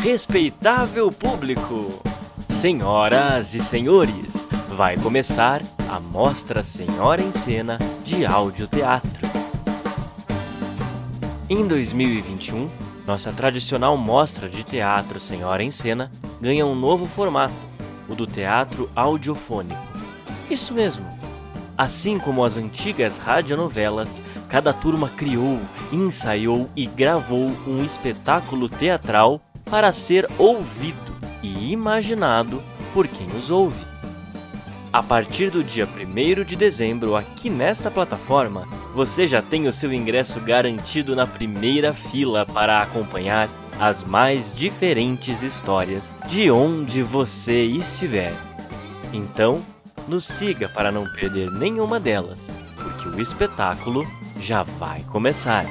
respeitável público, senhoras e senhores, vai começar a Mostra Senhora em Cena de Audioteatro. Em 2021, nossa tradicional mostra de teatro Senhora em Cena ganha um novo formato, o do teatro audiofônico. Isso mesmo. Assim como as antigas radionovelas, cada turma criou, ensaiou e gravou um espetáculo teatral para ser ouvido e imaginado por quem os ouve. A partir do dia 1 de dezembro, aqui nesta plataforma, você já tem o seu ingresso garantido na primeira fila para acompanhar as mais diferentes histórias de onde você estiver. Então, nos siga para não perder nenhuma delas, porque o espetáculo já vai começar.